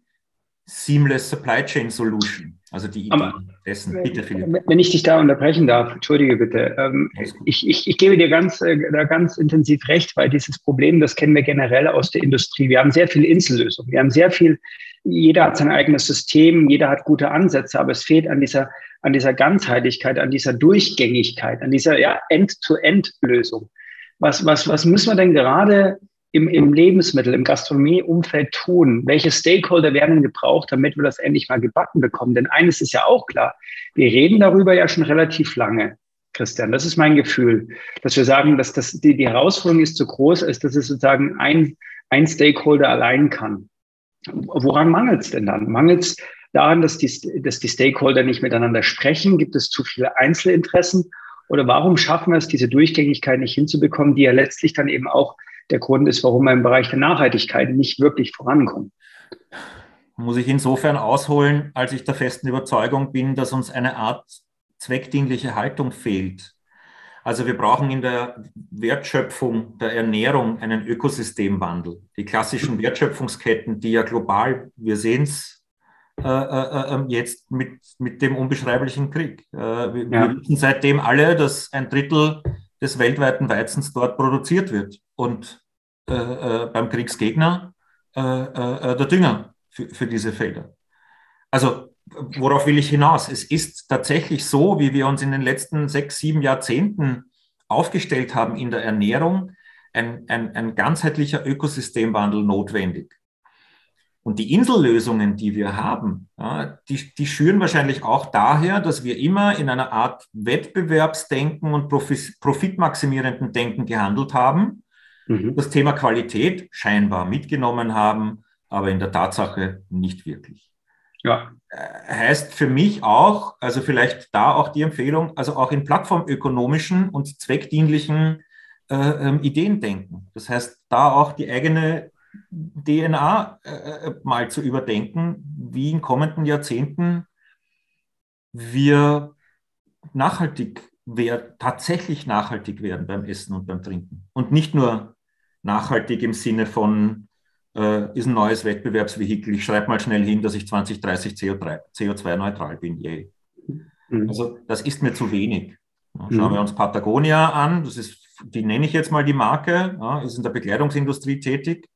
[SPEAKER 3] Seamless Supply Chain Solution. Also die Idee Aber,
[SPEAKER 1] dessen. Bitte, Philipp. Wenn ich dich da unterbrechen darf, entschuldige bitte. Ähm, ich, ich, ich, gebe dir ganz, äh, da ganz intensiv recht, weil dieses Problem, das kennen wir generell aus der Industrie. Wir haben sehr viele Insellösungen. Wir haben sehr viel, jeder hat sein eigenes System, jeder hat gute Ansätze, aber es fehlt an dieser an dieser Ganzheitlichkeit, an dieser Durchgängigkeit, an dieser ja, End-to-End-Lösung. Was, was, was müssen wir denn gerade im, im Lebensmittel, im Gastronomieumfeld tun? Welche Stakeholder werden gebraucht, damit wir das endlich mal gebacken bekommen? Denn eines ist ja auch klar, wir reden darüber ja schon relativ lange. Christian, das ist mein Gefühl, dass wir sagen, dass das, die, die Herausforderung ist zu groß ist, dass es sozusagen ein, ein Stakeholder allein kann. Woran mangelt es denn dann? Mangelt es daran, dass die, dass die Stakeholder nicht miteinander sprechen? Gibt es zu viele Einzelinteressen? Oder warum schaffen wir es, diese Durchgängigkeit nicht hinzubekommen, die ja letztlich dann eben auch der Grund ist, warum wir im Bereich der Nachhaltigkeit nicht wirklich vorankommen?
[SPEAKER 3] Muss ich insofern ausholen, als ich der festen Überzeugung bin, dass uns eine Art zweckdienliche Haltung fehlt. Also wir brauchen in der Wertschöpfung der Ernährung einen Ökosystemwandel. Die klassischen Wertschöpfungsketten, die ja global, wir sehen es äh, äh, äh, jetzt mit, mit dem unbeschreiblichen Krieg. Äh, wir, ja. wir wissen seitdem alle, dass ein Drittel des weltweiten Weizens dort produziert wird und äh, äh, beim Kriegsgegner der Dünger für, für diese Felder. Also worauf will ich hinaus? Es ist tatsächlich so, wie wir uns in den letzten sechs, sieben Jahrzehnten aufgestellt haben in der Ernährung, ein, ein, ein ganzheitlicher Ökosystemwandel notwendig. Und die Insellösungen, die wir haben, ja, die, die schüren wahrscheinlich auch daher, dass wir immer in einer Art Wettbewerbsdenken und profitmaximierenden Denken gehandelt haben, mhm. das Thema Qualität scheinbar mitgenommen haben, aber in der Tatsache nicht wirklich. Ja. Äh, heißt für mich auch, also vielleicht da auch die Empfehlung, also auch in plattformökonomischen und zweckdienlichen äh, ähm, Ideen denken. Das heißt, da auch die eigene DNA äh, äh, mal zu überdenken, wie in kommenden Jahrzehnten wir nachhaltig werden, tatsächlich nachhaltig werden beim Essen und beim Trinken. Und nicht nur nachhaltig im Sinne von äh, ist ein neues Wettbewerbsvehikel. Ich schreibe mal schnell hin, dass ich 2030 CO2-neutral bin. Yay. Mhm. Also das ist mir zu wenig. Schauen mhm. wir uns Patagonia an, das ist, die nenne ich jetzt mal die Marke, ja, ist in der Bekleidungsindustrie tätig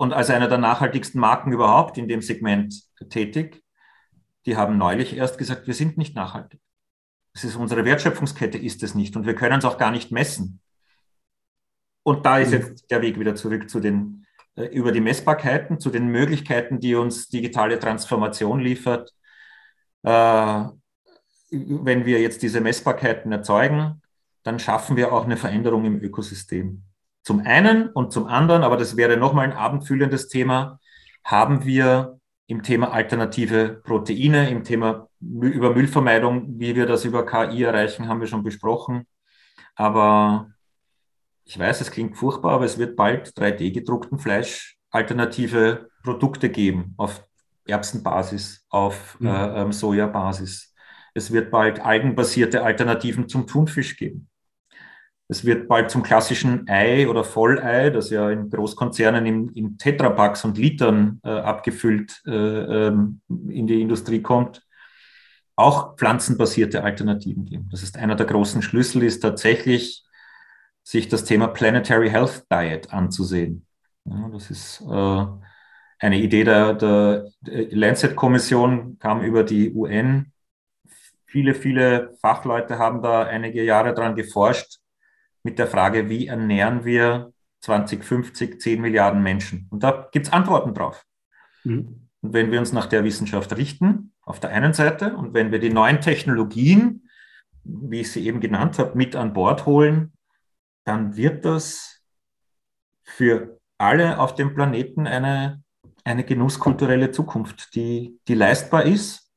[SPEAKER 3] und als einer der nachhaltigsten Marken überhaupt in dem Segment tätig. Die haben neulich erst gesagt, wir sind nicht nachhaltig. Das ist unsere Wertschöpfungskette ist es nicht und wir können es auch gar nicht messen. Und da ist mhm. jetzt der Weg wieder zurück zu den äh, über die Messbarkeiten, zu den Möglichkeiten, die uns digitale Transformation liefert. Äh, wenn wir jetzt diese Messbarkeiten erzeugen, dann schaffen wir auch eine Veränderung im Ökosystem. Zum einen und zum anderen, aber das wäre nochmal ein abendfüllendes Thema, haben wir im Thema alternative Proteine, im Thema über Müllvermeidung, wie wir das über KI erreichen, haben wir schon besprochen. Aber ich weiß, es klingt furchtbar, aber es wird bald 3D-gedruckten Fleisch alternative Produkte geben auf Erbsenbasis, auf mhm. äh, ähm, Sojabasis. Es wird bald algenbasierte Alternativen zum Thunfisch geben. Es wird bald zum klassischen Ei oder Vollei, das ja in Großkonzernen in, in Tetrapacks und Litern äh, abgefüllt äh, ähm, in die Industrie kommt, auch pflanzenbasierte Alternativen geben. Das ist einer der großen Schlüssel, ist tatsächlich sich das Thema Planetary Health Diet anzusehen. Ja, das ist äh, eine Idee der, der Lancet-Kommission, kam über die UN. Viele, viele Fachleute haben da einige Jahre dran geforscht, mit der Frage, wie ernähren wir 2050 10 Milliarden Menschen? Und da gibt es Antworten drauf. Mhm. Und wenn wir uns nach der Wissenschaft richten, auf der einen Seite, und wenn wir die neuen Technologien, wie ich sie eben genannt habe, mit an Bord holen, dann wird das für alle auf dem Planeten eine, eine genusskulturelle Zukunft, die, die leistbar ist.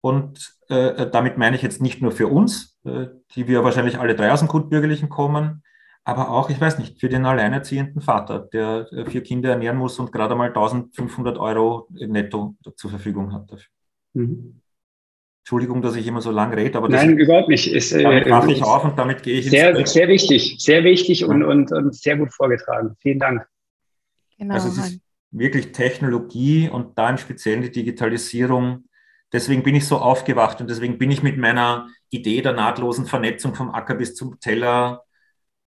[SPEAKER 3] Und äh, damit meine ich jetzt nicht nur für uns, äh, die wir wahrscheinlich alle drei aus dem Gutbürgerlichen kommen, aber auch, ich weiß nicht, für den alleinerziehenden Vater, der äh, vier Kinder ernähren muss und gerade mal 1500 Euro netto zur Verfügung hat dafür. Mhm. Entschuldigung, dass ich immer so lang rede, aber
[SPEAKER 1] das Nein, überhaupt nicht.
[SPEAKER 3] Ist, äh, damit mache ich auf und damit gehe ich
[SPEAKER 1] sehr, ins Sehr wichtig, sehr wichtig und, und, und sehr gut vorgetragen. Vielen Dank.
[SPEAKER 3] Genau. Also es ist wirklich Technologie und da im Speziellen die Digitalisierung. Deswegen bin ich so aufgewacht und deswegen bin ich mit meiner Idee der nahtlosen Vernetzung vom Acker bis zum Teller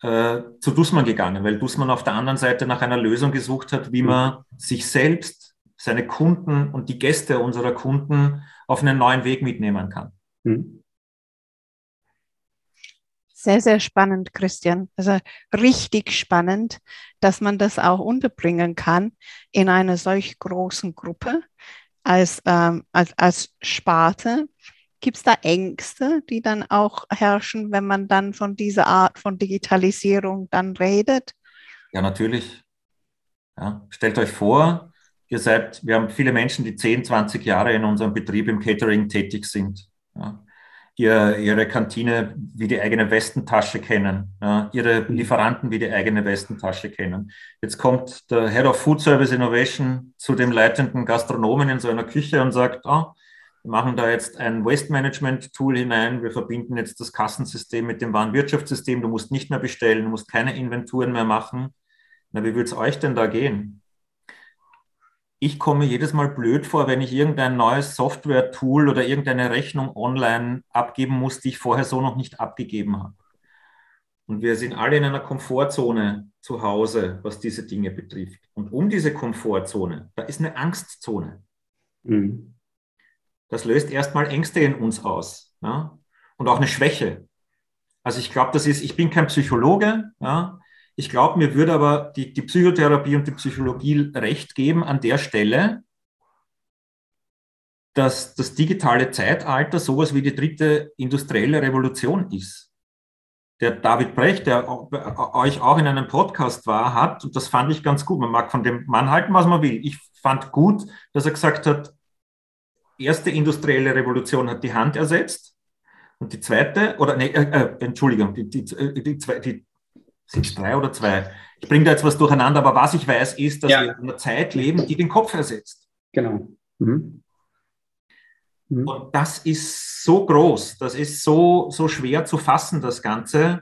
[SPEAKER 3] äh, zu Dussmann gegangen, weil Dussmann auf der anderen Seite nach einer Lösung gesucht hat, wie man sich selbst, seine Kunden und die Gäste unserer Kunden auf einen neuen Weg mitnehmen kann. Mhm.
[SPEAKER 2] Sehr, sehr spannend, Christian. Also richtig spannend, dass man das auch unterbringen kann in einer solch großen Gruppe als, ähm, als, als Sparte. Gibt es da Ängste, die dann auch herrschen, wenn man dann von dieser Art von Digitalisierung dann redet?
[SPEAKER 3] Ja, natürlich. Ja, stellt euch vor, ihr seid, wir haben viele Menschen, die 10, 20 Jahre in unserem Betrieb im Catering tätig sind. Ja, ihr, ihre Kantine wie die eigene Westentasche kennen, ja, ihre Lieferanten wie die eigene Westentasche kennen. Jetzt kommt der Head of Food Service Innovation zu dem leitenden Gastronomen in seiner Küche und sagt, ah, wir machen da jetzt ein Waste Management Tool hinein. Wir verbinden jetzt das Kassensystem mit dem Warenwirtschaftssystem. Du musst nicht mehr bestellen, du musst keine Inventuren mehr machen. Na, wie würde es euch denn da gehen? Ich komme jedes Mal blöd vor, wenn ich irgendein neues Software-Tool oder irgendeine Rechnung online abgeben muss, die ich vorher so noch nicht abgegeben habe. Und wir sind alle in einer Komfortzone zu Hause, was diese Dinge betrifft. Und um diese Komfortzone, da ist eine Angstzone. Mhm. Das löst erstmal Ängste in uns aus ja? und auch eine Schwäche. Also ich glaube, das ist, ich bin kein Psychologe, ja? Ich glaube, mir würde aber die, die Psychotherapie und die Psychologie recht geben an der Stelle, dass das digitale Zeitalter sowas wie die dritte industrielle Revolution ist. Der David Brecht, der euch auch in einem Podcast war, hat, und das fand ich ganz gut, man mag von dem Mann halten, was man will. Ich fand gut, dass er gesagt hat, erste industrielle Revolution hat die Hand ersetzt und die zweite, oder nee, äh, äh Entschuldigung, die, die, die, die, die sind es drei oder zwei? Ich bringe da jetzt was durcheinander, aber was ich weiß, ist, dass ja. wir in einer Zeit leben, die den Kopf ersetzt.
[SPEAKER 1] Genau. Mhm.
[SPEAKER 3] Mhm. Und das ist so groß, das ist so, so schwer zu fassen, das Ganze.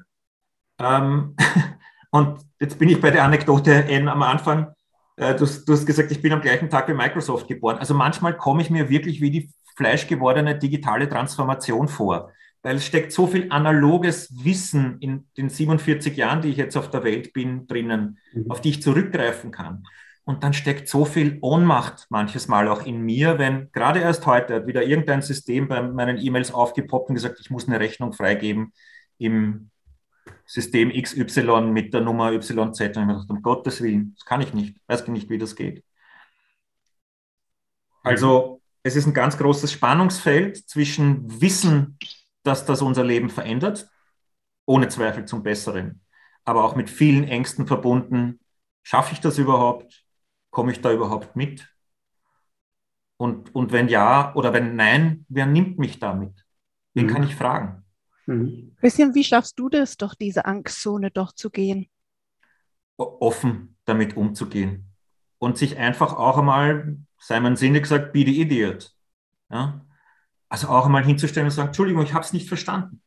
[SPEAKER 3] Ähm, und jetzt bin ich bei der Anekdote am Anfang. Äh, du, du, hast gesagt, ich bin am gleichen Tag wie Microsoft geboren. Also manchmal komme ich mir wirklich wie die fleischgewordene digitale Transformation vor, weil es steckt so viel analoges Wissen in den 47 Jahren, die ich jetzt auf der Welt bin, drinnen, mhm. auf die ich zurückgreifen kann. Und dann steckt so viel Ohnmacht manches Mal auch in mir, wenn gerade erst heute hat wieder irgendein System bei meinen E-Mails aufgepoppt und gesagt, ich muss eine Rechnung freigeben im System XY mit der Nummer YZ. Und ich habe gedacht, um Gottes Willen, das kann ich nicht. Weiß ich nicht, wie das geht. Also es ist ein ganz großes Spannungsfeld zwischen Wissen, dass das unser Leben verändert, ohne Zweifel zum Besseren, aber auch mit vielen Ängsten verbunden. Schaffe ich das überhaupt? Komme ich da überhaupt mit? Und, und wenn ja oder wenn nein, wer nimmt mich damit? Wen mhm. kann ich fragen?
[SPEAKER 2] Mhm. Christian, wie schaffst du das doch, diese Angstzone doch zu gehen?
[SPEAKER 3] Offen damit umzugehen und sich einfach auch einmal, sei mein Sinne gesagt, be the idiot. Ja? Also auch einmal hinzustellen und sagen, Entschuldigung, ich habe es nicht verstanden.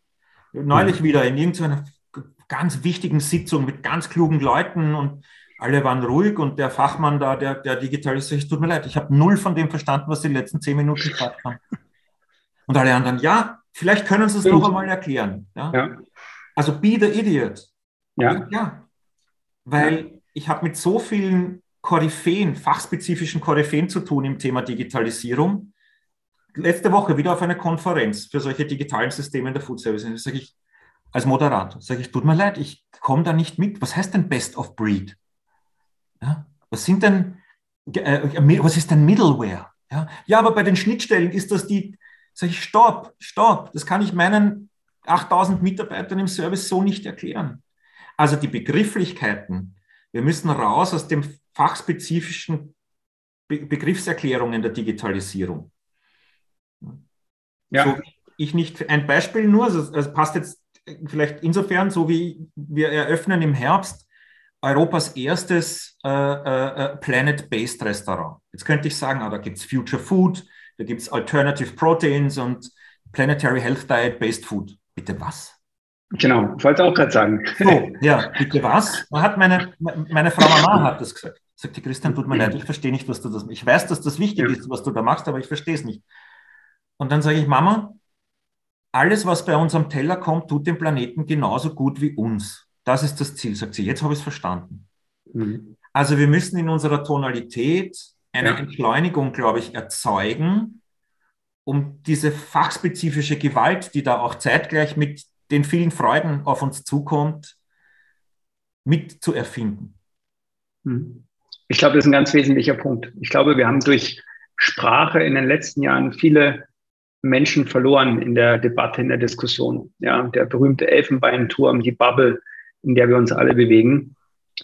[SPEAKER 3] Neulich wieder in irgendeiner ganz wichtigen Sitzung mit ganz klugen Leuten und alle waren ruhig und der Fachmann da, der, der digitalisiert, es tut mir leid, ich habe null von dem verstanden, was die letzten zehn Minuten gesagt haben. Und alle anderen, ja, Vielleicht können Sie es noch einmal erklären. Ja? ja? Also be the idiot.
[SPEAKER 1] Ja.
[SPEAKER 3] ja. Weil ich habe mit so vielen Koryphäen, fachspezifischen Koryphäen zu tun im Thema Digitalisierung. Letzte Woche wieder auf einer Konferenz für solche digitalen Systeme in der Food Service. Und sage ich als Moderator, sage ich, tut mir leid, ich komme da nicht mit. Was heißt denn Best of Breed? Ja? Was sind denn, äh, was ist denn Middleware? Ja? ja, aber bei den Schnittstellen ist das die, Sag ich, stopp, stopp, das kann ich meinen 8000 Mitarbeitern im Service so nicht erklären. Also die Begrifflichkeiten, wir müssen raus aus dem fachspezifischen Be Begriffserklärungen der Digitalisierung. Ja. So ich nicht, ein Beispiel nur, also, also passt jetzt vielleicht insofern, so wie wir eröffnen im Herbst Europas erstes äh, äh, äh Planet-Based Restaurant. Jetzt könnte ich sagen, ah, da gibt es Future Food, da gibt es Alternative Proteins und Planetary Health Diet Based Food. Bitte was?
[SPEAKER 1] Genau, ich wollte auch gerade sagen.
[SPEAKER 3] So, ja, bitte was? Man hat meine, meine Frau Mama hat das gesagt. Sagte Christian, tut mir leid, ich verstehe nicht, was du das. Ich weiß, dass das wichtig ja. ist, was du da machst, aber ich verstehe es nicht. Und dann sage ich, Mama, alles, was bei uns am Teller kommt, tut dem Planeten genauso gut wie uns. Das ist das Ziel, sagt sie. Jetzt habe ich es verstanden. Mhm. Also wir müssen in unserer Tonalität, eine ja. Entschleunigung, glaube ich, erzeugen, um diese fachspezifische Gewalt, die da auch zeitgleich mit den vielen Freuden auf uns zukommt, mitzuerfinden.
[SPEAKER 1] Hm. Ich glaube, das ist ein ganz wesentlicher Punkt. Ich glaube, wir haben durch Sprache in den letzten Jahren viele Menschen verloren in der Debatte, in der Diskussion. Ja, der berühmte Elfenbeinturm, die Bubble, in der wir uns alle bewegen.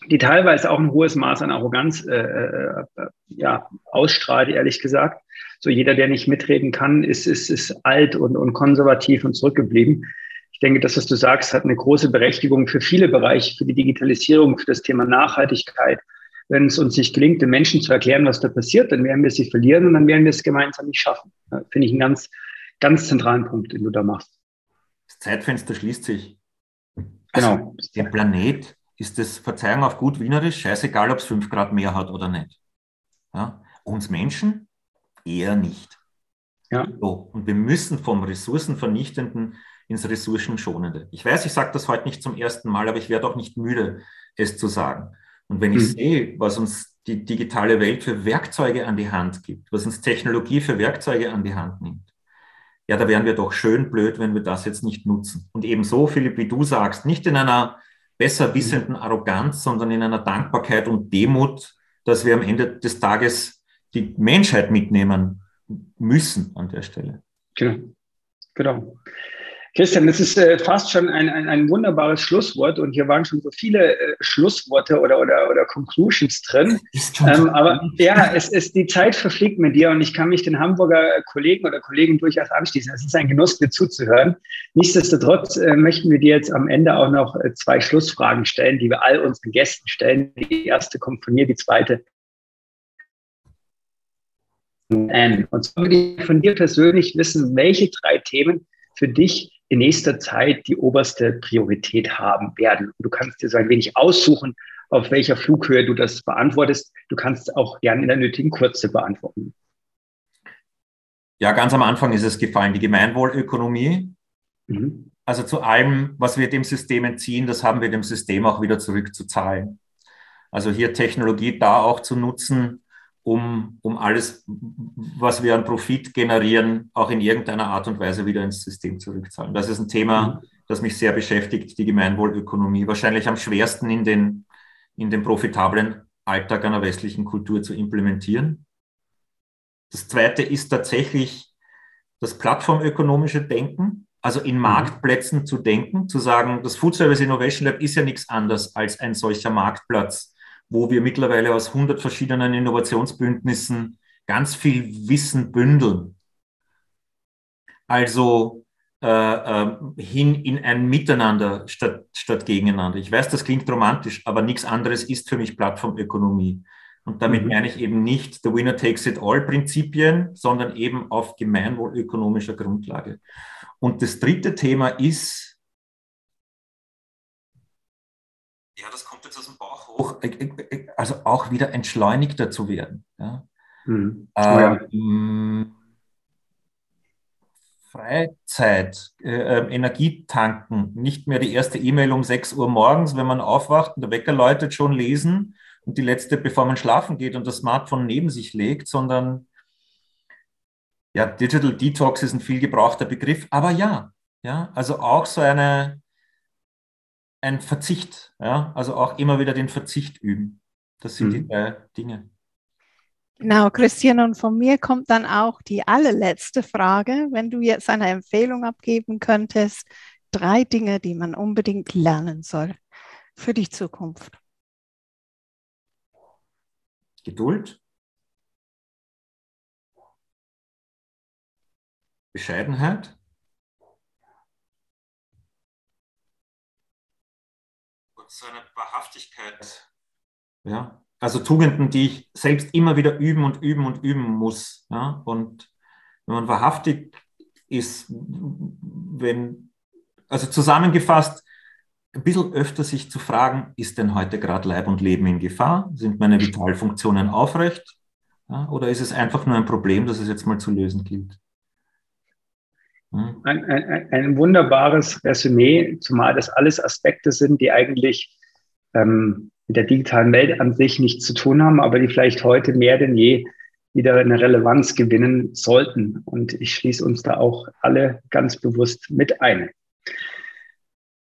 [SPEAKER 1] die teilweise auch ein hohes Maß an Arroganz äh, äh, ja, ausstrahlt, ehrlich gesagt. So jeder, der nicht mitreden kann, ist, ist, ist alt und, und konservativ und zurückgeblieben. Ich denke, das, was du sagst, hat eine große Berechtigung für viele Bereiche, für die Digitalisierung, für das Thema Nachhaltigkeit. Wenn es uns nicht gelingt, den Menschen zu erklären, was da passiert, dann werden wir sie verlieren und dann werden wir es gemeinsam nicht schaffen. Finde ich einen ganz, ganz zentralen Punkt, den du da machst.
[SPEAKER 3] Das Zeitfenster schließt sich. Also genau. Der Planet ist das, Verzeihung auf gut Wienerisch, scheißegal, ob es fünf Grad mehr hat oder nicht. Ja? Uns Menschen eher nicht. Ja. So, und wir müssen vom Ressourcenvernichtenden ins Ressourcenschonende. Ich weiß, ich sage das heute nicht zum ersten Mal, aber ich werde auch nicht müde, es zu sagen. Und wenn ich mhm. sehe, was uns die digitale Welt für Werkzeuge an die Hand gibt, was uns Technologie für Werkzeuge an die Hand nimmt, ja, da wären wir doch schön blöd, wenn wir das jetzt nicht nutzen. Und ebenso, Philipp, wie du sagst, nicht in einer besser wissenden Arroganz, sondern in einer Dankbarkeit und Demut, dass wir am Ende des Tages die Menschheit mitnehmen müssen an der Stelle.
[SPEAKER 1] Genau. Genau. Christian, das ist äh, fast schon ein, ein, ein, wunderbares Schlusswort und hier waren schon so viele äh, Schlussworte oder, oder, oder Conclusions drin. Ähm, aber ja, es ist, die Zeit verfliegt mit dir und ich kann mich den Hamburger Kollegen oder Kollegen durchaus anschließen. Es ist ein Genuss, dir zuzuhören. Nichtsdestotrotz äh, möchten wir dir jetzt am Ende auch noch äh, zwei Schlussfragen stellen, die wir all unseren Gästen stellen. Die erste kommt von mir, die zweite und zwar würde ich von dir persönlich wissen, welche drei Themen für dich in nächster Zeit die oberste Priorität haben werden. Du kannst dir so ein wenig aussuchen, auf welcher Flughöhe du das beantwortest. Du kannst auch gerne in der nötigen Kurze beantworten.
[SPEAKER 3] Ja, ganz am Anfang ist es gefallen, die Gemeinwohlökonomie. Mhm. Also zu allem, was wir dem System entziehen, das haben wir dem System auch wieder zurückzuzahlen. Also hier Technologie da auch zu nutzen, um, um alles, was wir an Profit generieren, auch in irgendeiner Art und Weise wieder ins System zurückzahlen. Das ist ein Thema, mhm. das mich sehr beschäftigt, die Gemeinwohlökonomie. Wahrscheinlich am schwersten in den, in den profitablen Alltag einer westlichen Kultur zu implementieren. Das zweite ist tatsächlich das plattformökonomische Denken, also in mhm. Marktplätzen zu denken, zu sagen, das Food Service Innovation Lab ist ja nichts anderes als ein solcher Marktplatz wo wir mittlerweile aus 100 verschiedenen Innovationsbündnissen ganz viel Wissen bündeln. Also äh, äh, hin in ein Miteinander statt, statt gegeneinander. Ich weiß, das klingt romantisch, aber nichts anderes ist für mich Plattformökonomie. Und damit mhm. meine ich eben nicht the winner takes it all Prinzipien, sondern eben auf gemeinwohlökonomischer Grundlage. Und das dritte Thema ist, ja, das hoch, äh, äh, äh, also auch wieder entschleunigter zu werden. Ja. Mhm. Ähm, Freizeit, äh, Energietanken, nicht mehr die erste E-Mail um 6 Uhr morgens, wenn man aufwacht und der Wecker läutet, schon lesen und die letzte, bevor man schlafen geht und das Smartphone neben sich legt, sondern ja, Digital Detox ist ein viel gebrauchter Begriff, aber ja, ja, also auch so eine, ein Verzicht. Ja? Also auch immer wieder den Verzicht üben. Das sind mhm. die drei Dinge.
[SPEAKER 2] Genau, Christian, und von mir kommt dann auch die allerletzte Frage. Wenn du jetzt eine Empfehlung abgeben könntest, drei Dinge, die man unbedingt lernen soll für die Zukunft.
[SPEAKER 3] Geduld. Bescheidenheit. So eine Wahrhaftigkeit. Ja, also Tugenden, die ich selbst immer wieder üben und üben und üben muss. Ja, und wenn man wahrhaftig ist, wenn, also zusammengefasst, ein bisschen öfter sich zu fragen, ist denn heute gerade Leib und Leben in Gefahr? Sind meine Vitalfunktionen aufrecht? Ja, oder ist es einfach nur ein Problem, das es jetzt mal zu lösen gilt?
[SPEAKER 1] Hm. Ein, ein, ein, wunderbares Resümee, zumal das alles Aspekte sind, die eigentlich ähm, mit der digitalen Welt an sich nichts zu tun haben, aber die vielleicht heute mehr denn je wieder eine Relevanz gewinnen sollten. Und ich schließe uns da auch alle ganz bewusst mit ein.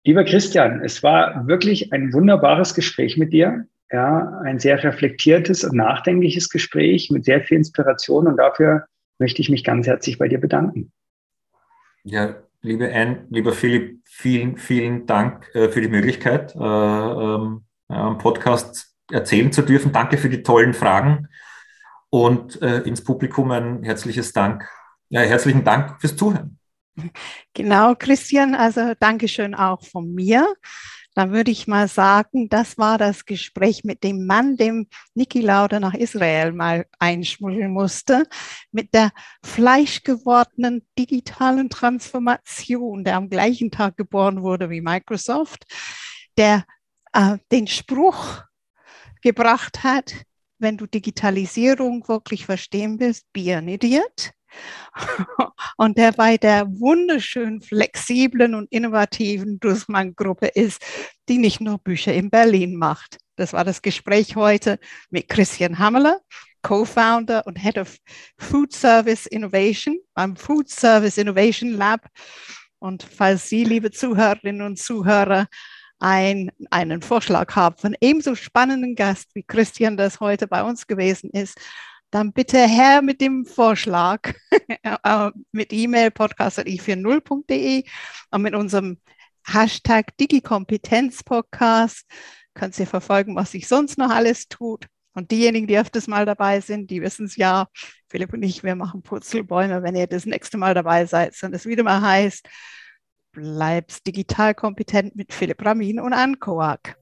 [SPEAKER 1] Lieber Christian, es war wirklich ein wunderbares Gespräch mit dir. Ja, ein sehr reflektiertes und nachdenkliches Gespräch mit sehr viel Inspiration und dafür möchte ich mich ganz herzlich bei dir bedanken.
[SPEAKER 3] Ja, liebe Anne, lieber Philipp, vielen, vielen Dank äh, für die Möglichkeit, äh, ähm, äh, Podcast erzählen zu dürfen. Danke für die tollen Fragen und äh, ins Publikum ein herzliches Dank. Ja, herzlichen Dank fürs Zuhören.
[SPEAKER 2] Genau, Christian, also Dankeschön auch von mir. Dann würde ich mal sagen, das war das Gespräch mit dem Mann, dem Niki Lauda nach Israel mal einschmuggeln musste, mit der fleischgewordenen digitalen Transformation, der am gleichen Tag geboren wurde wie Microsoft, der äh, den Spruch gebracht hat, wenn du Digitalisierung wirklich verstehen willst, be an idiot. Und der bei der wunderschön flexiblen und innovativen Dussmann-Gruppe ist, die nicht nur Bücher in Berlin macht. Das war das Gespräch heute mit Christian Hammerler, Co-Founder und Head of Food Service Innovation beim Food Service Innovation Lab. Und falls Sie, liebe Zuhörerinnen und Zuhörer, ein, einen Vorschlag haben von ebenso spannenden Gast wie Christian das heute bei uns gewesen ist, dann bitte her mit dem Vorschlag äh, mit E-Mail podcast.i40.de und mit unserem Hashtag Digikompetenzpodcast könnt ihr verfolgen, was sich sonst noch alles tut. Und diejenigen, die öfters mal dabei sind, die wissen es ja. Philipp und ich, wir machen Purzelbäume, wenn ihr das nächste Mal dabei seid und es wieder mal heißt, bleibst digital kompetent mit Philipp Ramin und Anne Koak.